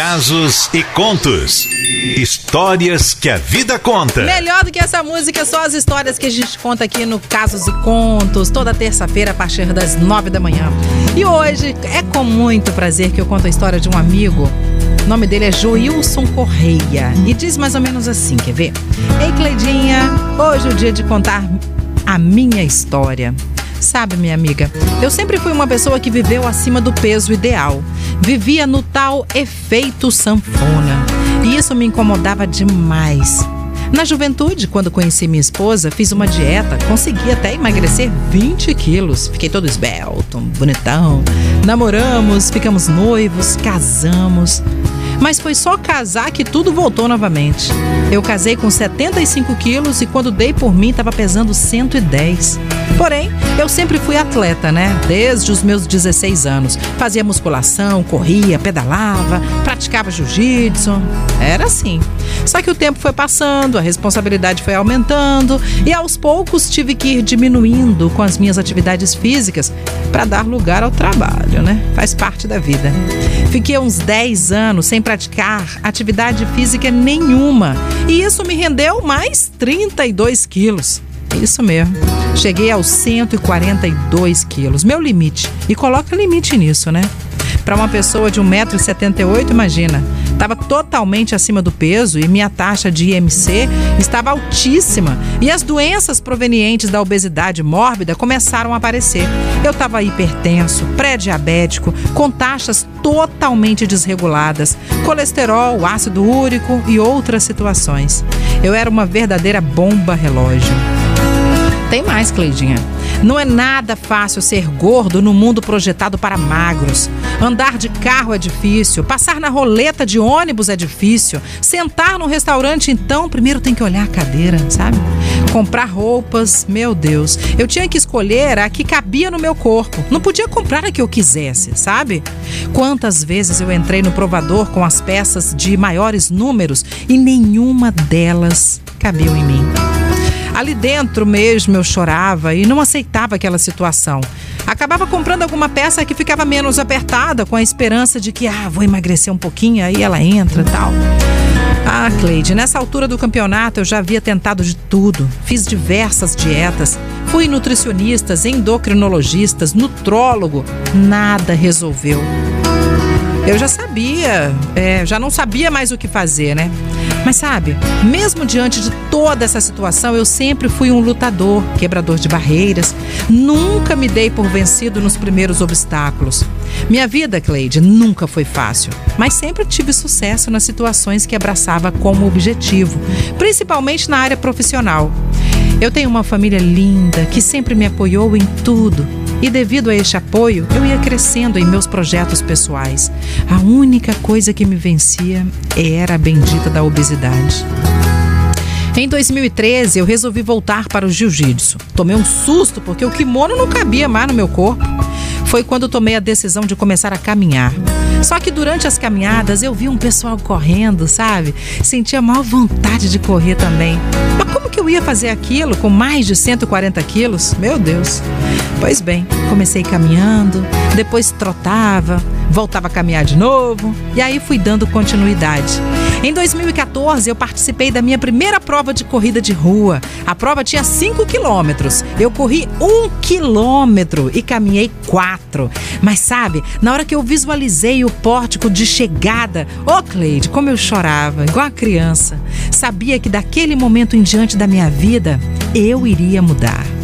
Casos e contos. Histórias que a vida conta. Melhor do que essa música, só as histórias que a gente conta aqui no Casos e Contos, toda terça-feira a partir das nove da manhã. E hoje é com muito prazer que eu conto a história de um amigo. O nome dele é Joilson Correia. E diz mais ou menos assim: quer ver? Ei, Cleidinha, hoje é o dia de contar a minha história. Sabe, minha amiga, eu sempre fui uma pessoa que viveu acima do peso ideal. Vivia no tal efeito sanfona. E isso me incomodava demais. Na juventude, quando conheci minha esposa, fiz uma dieta, consegui até emagrecer 20 quilos. Fiquei todo esbelto, bonitão. Namoramos, ficamos noivos, casamos. Mas foi só casar que tudo voltou novamente. Eu casei com 75 quilos e quando dei por mim estava pesando 110. Porém, eu sempre fui atleta, né? Desde os meus 16 anos. Fazia musculação, corria, pedalava, praticava jiu-jitsu. Era assim. Só que o tempo foi passando, a responsabilidade foi aumentando e aos poucos tive que ir diminuindo com as minhas atividades físicas para dar lugar ao trabalho, né? Faz parte da vida. Fiquei uns 10 anos sem praticar atividade física nenhuma e isso me rendeu mais 32 quilos. Isso mesmo. Cheguei aos 142 quilos, meu limite. E coloca limite nisso, né? Para uma pessoa de 1,78m, imagina. Estava totalmente acima do peso e minha taxa de IMC estava altíssima. E as doenças provenientes da obesidade mórbida começaram a aparecer. Eu estava hipertenso, pré-diabético, com taxas totalmente desreguladas, colesterol, ácido úrico e outras situações. Eu era uma verdadeira bomba relógio. Tem mais, Cleidinha. Não é nada fácil ser gordo no mundo projetado para magros. Andar de carro é difícil, passar na roleta de ônibus é difícil, sentar num restaurante, então, primeiro tem que olhar a cadeira, sabe? Comprar roupas, meu Deus. Eu tinha que escolher a que cabia no meu corpo. Não podia comprar a que eu quisesse, sabe? Quantas vezes eu entrei no provador com as peças de maiores números e nenhuma delas cabia em mim. Ali dentro mesmo eu chorava e não aceitava aquela situação. Acabava comprando alguma peça que ficava menos apertada, com a esperança de que, ah, vou emagrecer um pouquinho, aí ela entra e tal. Ah, Cleide, nessa altura do campeonato eu já havia tentado de tudo. Fiz diversas dietas. Fui nutricionistas, endocrinologistas, nutrólogo. Nada resolveu. Eu já sabia, é, já não sabia mais o que fazer, né? Mas sabe, mesmo diante de toda essa situação, eu sempre fui um lutador, quebrador de barreiras. Nunca me dei por vencido nos primeiros obstáculos. Minha vida, Cleide, nunca foi fácil, mas sempre tive sucesso nas situações que abraçava como objetivo, principalmente na área profissional. Eu tenho uma família linda que sempre me apoiou em tudo e devido a este apoio, eu ia crescendo em meus projetos pessoais. A única coisa que me vencia era a bendita da obesidade. Em 2013, eu resolvi voltar para o jiu-jitsu. Tomei um susto porque o kimono não cabia mais no meu corpo. Foi quando tomei a decisão de começar a caminhar. Só que durante as caminhadas eu vi um pessoal correndo, sabe? Sentia maior vontade de correr também. Mas como que eu ia fazer aquilo com mais de 140 quilos? Meu Deus. Pois bem, comecei caminhando, depois trotava, voltava a caminhar de novo e aí fui dando continuidade. Em 2014, eu participei da minha primeira prova de corrida de rua. A prova tinha 5 quilômetros. Eu corri um quilômetro e caminhei quatro. Mas sabe, na hora que eu visualizei o pórtico de chegada, ô oh, Cleide, como eu chorava, igual a criança. Sabia que daquele momento em diante da minha vida, eu iria mudar.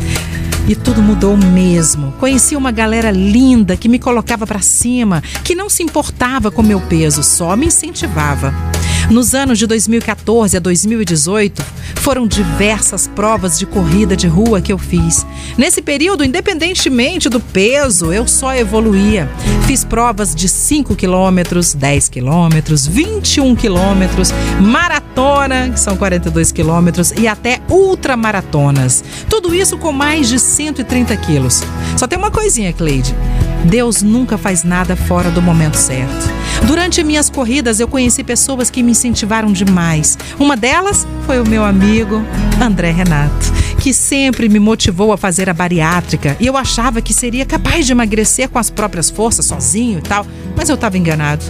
E tudo mudou mesmo. Conheci uma galera linda que me colocava para cima, que não se importava com meu peso, só me incentivava. Nos anos de 2014 a 2018, foram diversas provas de corrida de rua que eu fiz. Nesse período, independentemente do peso, eu só evoluía. Fiz provas de 5 quilômetros, 10 quilômetros, 21 quilômetros, maratona, que são 42 quilômetros, e até ultramaratonas. Tudo isso com mais de 130 quilos. Só tem uma coisinha, Cleide. Deus nunca faz nada fora do momento certo. Durante minhas corridas, eu conheci pessoas que me incentivaram demais. Uma delas foi o meu amigo André Renato que sempre me motivou a fazer a bariátrica e eu achava que seria capaz de emagrecer com as próprias forças, sozinho e tal, mas eu estava enganado.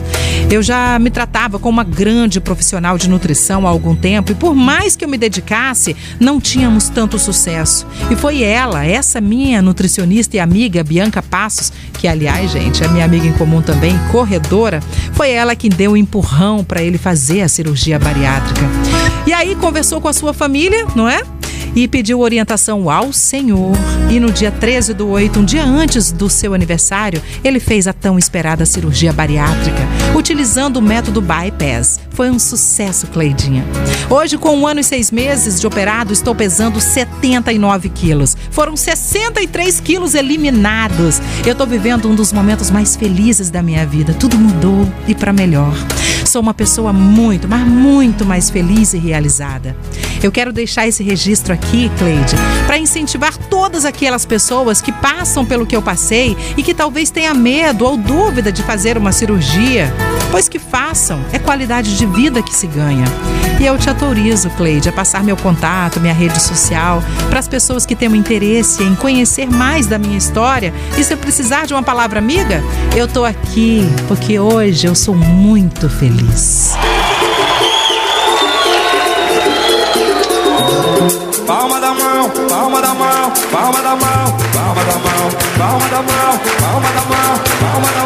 Eu já me tratava como uma grande profissional de nutrição há algum tempo e por mais que eu me dedicasse, não tínhamos tanto sucesso. E foi ela, essa minha nutricionista e amiga Bianca Passos, que aliás, gente, é minha amiga em comum também, corredora, foi ela que deu o um empurrão para ele fazer a cirurgia bariátrica. E aí conversou com a sua família, não é? E pediu orientação ao Senhor. E no dia 13 do 8, um dia antes do seu aniversário, ele fez a tão esperada cirurgia bariátrica, utilizando o método bypass. Foi um sucesso, Cleidinha. Hoje, com um ano e seis meses de operado, estou pesando 79 quilos. Foram 63 quilos eliminados. Eu estou vivendo um dos momentos mais felizes da minha vida. Tudo mudou e para melhor. Sou uma pessoa muito, mas muito mais feliz e realizada. Eu quero deixar esse registro aqui, Cleide, para incentivar todas aquelas pessoas que passam pelo que eu passei e que talvez tenha medo ou dúvida de fazer uma cirurgia, pois que façam, é qualidade de vida que se ganha. E eu te autorizo, Cleide, a passar meu contato, minha rede social, para as pessoas que têm um interesse em conhecer mais da minha história. E se eu precisar de uma palavra amiga, eu tô aqui, porque hoje eu sou muito feliz. Palma da mão, palma da mão, palma da mão, palma da mão, palma da mão, palma da mão, palma da mão,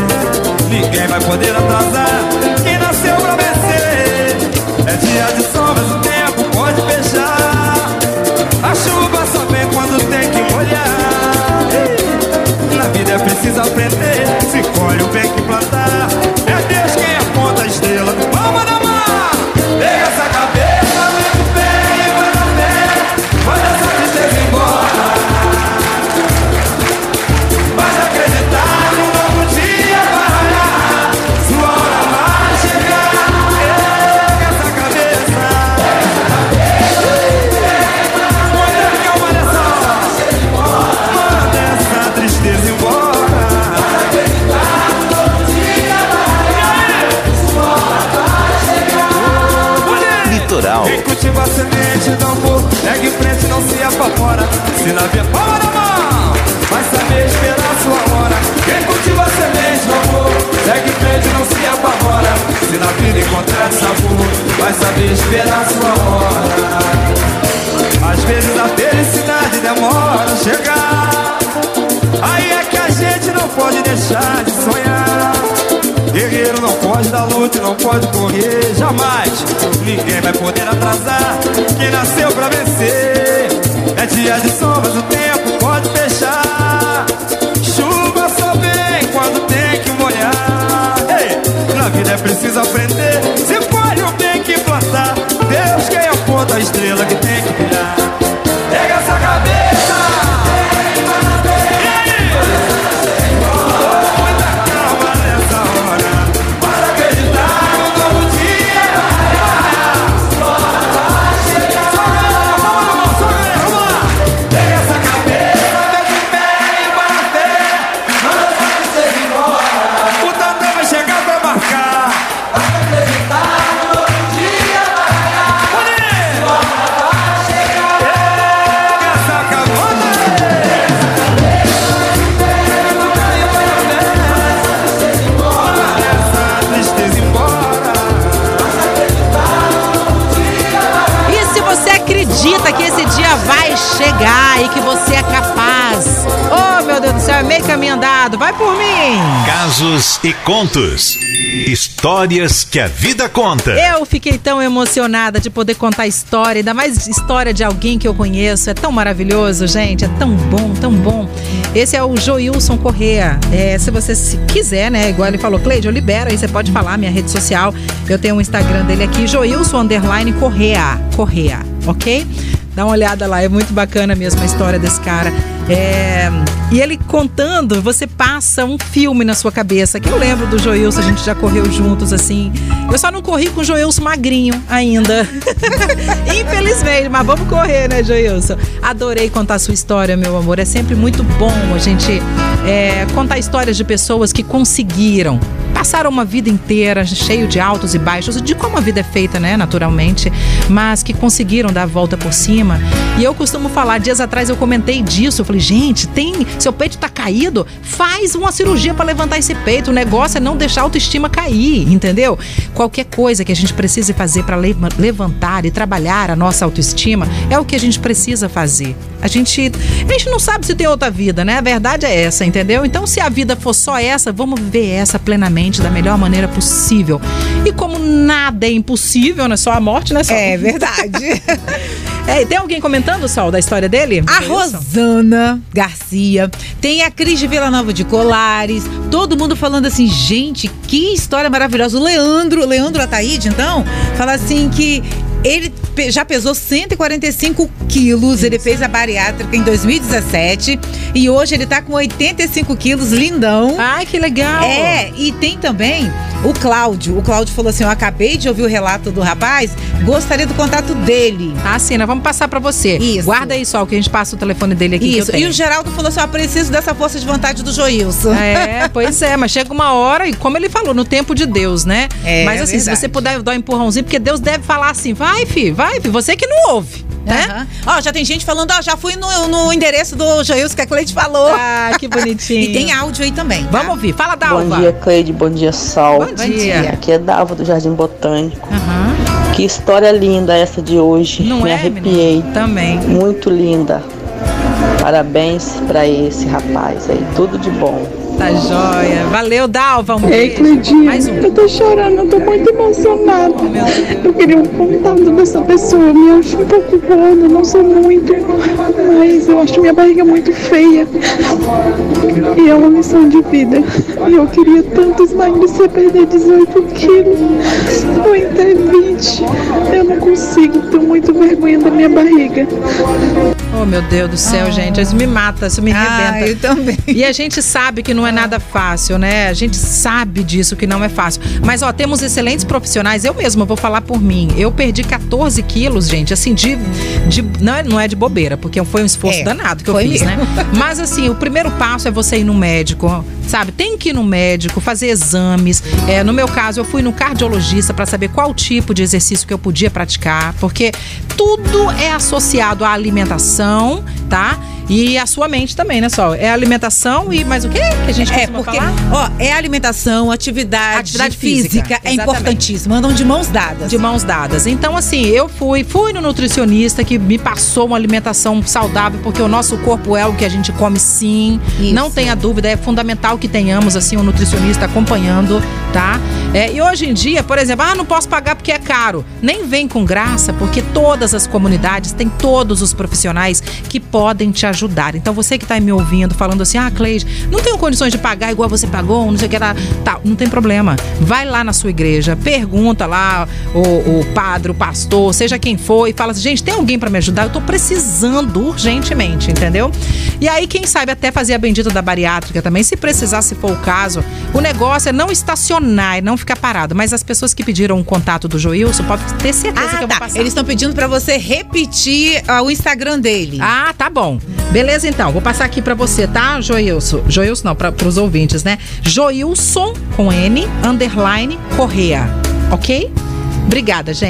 Ninguém vai poder atrasar saber esperar sua hora. Às vezes a felicidade demora a chegar. Aí é que a gente não pode deixar de sonhar. Guerreiro não pode dar luta e não pode correr jamais. Ninguém vai poder atrasar quem nasceu pra vencer. É dia de sombras, o tempo pode fechar. Chuva só vem quando tem que molhar. Ei, na vida é preciso aprender. Vai por mim. Casos e contos. Histórias que a vida conta. Eu fiquei tão emocionada de poder contar história, ainda mais história de alguém que eu conheço. É tão maravilhoso, gente. É tão bom, tão bom. Esse é o Joilson Correa. É, se você se quiser, né? Igual ele falou, Cleide, eu libero aí, você pode falar, minha rede social. Eu tenho o Instagram dele aqui, Joilson Underline Correa. Correa, ok? Dá uma olhada lá, é muito bacana mesmo a história desse cara. É, e ele contando, você passa um filme na sua cabeça. Que eu lembro do Joilson, a gente já correu juntos assim. Eu só não corri com o Joilson magrinho ainda. Infelizmente, mas vamos correr, né, Joilson? Adorei contar a sua história, meu amor. É sempre muito bom a gente é, contar histórias de pessoas que conseguiram passaram uma vida inteira cheio de altos e baixos, de como a vida é feita, né, naturalmente, mas que conseguiram dar a volta por cima. E eu costumo falar, dias atrás eu comentei disso, eu falei, gente, tem, seu peito tá caído, faz uma cirurgia para levantar esse peito. O negócio é não deixar a autoestima cair, entendeu? Qualquer coisa que a gente precise fazer para levantar e trabalhar a nossa autoestima é o que a gente precisa fazer. A gente, a gente não sabe se tem outra vida, né? A verdade é essa, entendeu? Então, se a vida for só essa, vamos viver essa plenamente da melhor maneira possível. E como nada é impossível, não é só a morte, né, Sol? É verdade. é, tem alguém comentando, Sol, da história dele? A Rosana Garcia, tem a Cris de Vila Nova de Colares, todo mundo falando assim, gente, que história maravilhosa. O Leandro, Leandro Ataíde, então, fala assim que ele já pesou 145 quilos, ele fez a bariátrica em 2017 e hoje ele tá com 85 quilos, lindão. Ai, que legal! É, e tem também o Cláudio. O Cláudio falou assim: Eu acabei de ouvir o relato do rapaz, gostaria do contato dele. Ah, sim, nós vamos passar para você. Isso. Guarda aí só que a gente passa o telefone dele aqui. Isso. E o Geraldo falou assim: Eu preciso dessa força de vontade do Joilson. É, pois é, mas chega uma hora, e como ele falou, no tempo de Deus, né? É, mas assim, verdade. se você puder dar um empurrãozinho, porque Deus deve falar assim: vai, fi, vai, fi, você que não ouve. Né? Ó, já tem gente falando, ó, já fui no, no endereço do Joilson que a Cleide falou. Ah, que bonitinho. e tem áudio aí também. Tá? Vamos ouvir. Fala, Dalva. Bom dia, Cleide. Bom dia, Sol. Bom dia. Aqui é Dalva do Jardim Botânico. Uhum. Que história linda essa de hoje. Não Me é, arrepiei. Menina? Também. Muito linda. Parabéns para esse rapaz aí. Tudo de bom. Tá joia. Valeu, Dalva. Um Ei, Mais um. eu tô chorando, eu tô muito emocionada. Oh, eu queria um contato dessa pessoa. Me acho um pouco gorda, não sou muito, mas eu acho minha barriga muito feia. E é uma missão de vida. E eu queria tanto emagrecer, perder 18 quilos. Ou até 20. Eu não consigo, tenho muito vergonha da minha barriga. Oh, meu Deus do céu, oh. gente. Isso me mata, isso me arrebenta. Ah, eu também. E a gente sabe que não é nada fácil, né? A gente sabe disso, que não é fácil. Mas, ó, temos excelentes profissionais. Eu mesma vou falar por mim. Eu perdi 14 quilos, gente, assim, de. de não, é, não é de bobeira, porque foi um esforço é, danado que eu fiz, né? Mas, assim, o primeiro passo é você ir no médico, sabe? Tem que ir no médico, fazer exames. É, no meu caso, eu fui no cardiologista para saber qual tipo de exercício que eu podia praticar, porque tudo é associado à alimentação, tá? E a sua mente também, né, Sol? É alimentação e mais o quê que a gente É, porque, falar? ó, é alimentação, atividade, atividade física, física é importantíssimo. Andam de mãos dadas. De mãos dadas. Então, assim, eu fui, fui no nutricionista que me passou uma alimentação saudável, porque o nosso corpo é o que a gente come sim. Isso. Não tenha dúvida, é fundamental que tenhamos, assim, um nutricionista acompanhando, tá? É, e hoje em dia, por exemplo, ah, não posso pagar porque é caro. Nem vem com graça, porque todas as comunidades têm todos os profissionais que podem te ajudar. Então você que está me ouvindo, falando assim, ah, Cleide, não tenho condições de pagar igual você pagou, não sei o que lá, tá, não tem problema. Vai lá na sua igreja, pergunta lá o, o padre, o pastor, seja quem for, e fala assim, gente, tem alguém para me ajudar? Eu estou precisando urgentemente, entendeu? E aí, quem sabe até fazer a bendita da bariátrica também, se precisar, se for o caso. O negócio é não estacionar, é não ficar parado. Mas as pessoas que pediram o contato do Joilson, pode ter certeza ah, que eu tá. vou passar. Eles estão pedindo para você repetir uh, o Instagram dele. Ah, tá bom. Beleza, então. Vou passar aqui para você, tá, Joilson? Joilson não, para os ouvintes, né? Joilson com N, underline, Correia. Ok? Obrigada, gente.